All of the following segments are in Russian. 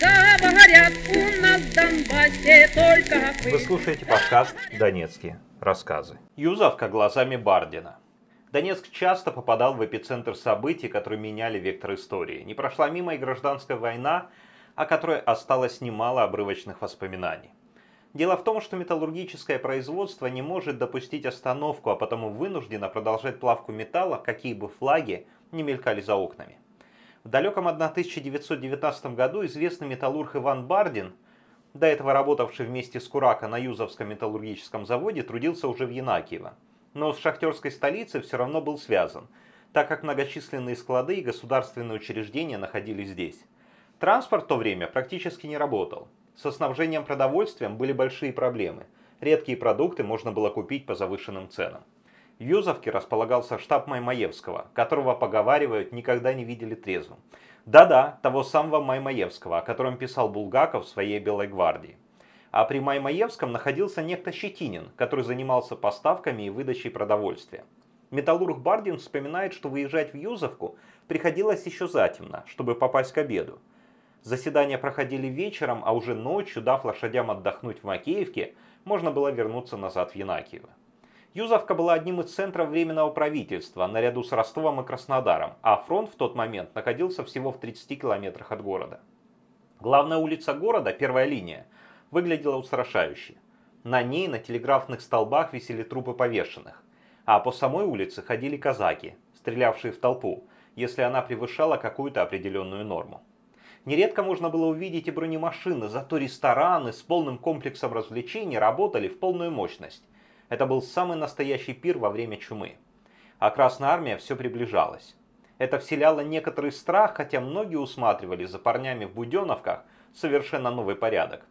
Да, говорят, у нас в Донбассе только Вы слушаете подкаст «Донецкие рассказы». Юзовка глазами Бардина. Донецк часто попадал в эпицентр событий, которые меняли вектор истории. Не прошла мимо и гражданская война, о которой осталось немало обрывочных воспоминаний. Дело в том, что металлургическое производство не может допустить остановку, а потому вынуждено продолжать плавку металла, какие бы флаги не мелькали за окнами. В далеком 1919 году известный металлург Иван Бардин, до этого работавший вместе с Курако на Юзовском металлургическом заводе, трудился уже в Янакиево. Но с шахтерской столицей все равно был связан, так как многочисленные склады и государственные учреждения находились здесь. Транспорт в то время практически не работал. Со снабжением продовольствием были большие проблемы. Редкие продукты можно было купить по завышенным ценам. Юзовке располагался штаб Маймаевского, которого, поговаривают, никогда не видели трезвым. Да-да, того самого Маймаевского, о котором писал Булгаков в своей «Белой гвардии». А при Маймаевском находился некто Щетинин, который занимался поставками и выдачей продовольствия. Металлург Бардин вспоминает, что выезжать в Юзовку приходилось еще затемно, чтобы попасть к обеду. Заседания проходили вечером, а уже ночью, дав лошадям отдохнуть в Макеевке, можно было вернуться назад в Янакиево. Юзовка была одним из центров Временного правительства, наряду с Ростовом и Краснодаром, а фронт в тот момент находился всего в 30 километрах от города. Главная улица города, первая линия, выглядела устрашающе. На ней на телеграфных столбах висели трупы повешенных, а по самой улице ходили казаки, стрелявшие в толпу, если она превышала какую-то определенную норму. Нередко можно было увидеть и бронемашины, зато рестораны с полным комплексом развлечений работали в полную мощность. Это был самый настоящий пир во время чумы. А Красная Армия все приближалась. Это вселяло некоторый страх, хотя многие усматривали за парнями в буденовках совершенно новый порядок.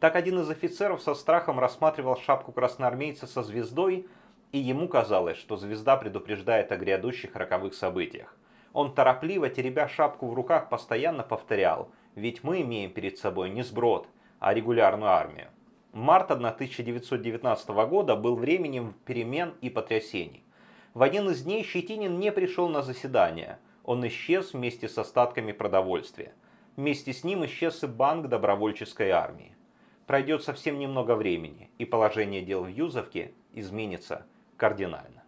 Так один из офицеров со страхом рассматривал шапку красноармейца со звездой, и ему казалось, что звезда предупреждает о грядущих роковых событиях. Он торопливо, теребя шапку в руках, постоянно повторял, ведь мы имеем перед собой не сброд, а регулярную армию. Март 1919 года был временем перемен и потрясений. В один из дней Щетинин не пришел на заседание. Он исчез вместе с остатками продовольствия. Вместе с ним исчез и банк добровольческой армии. Пройдет совсем немного времени, и положение дел в Юзовке изменится кардинально.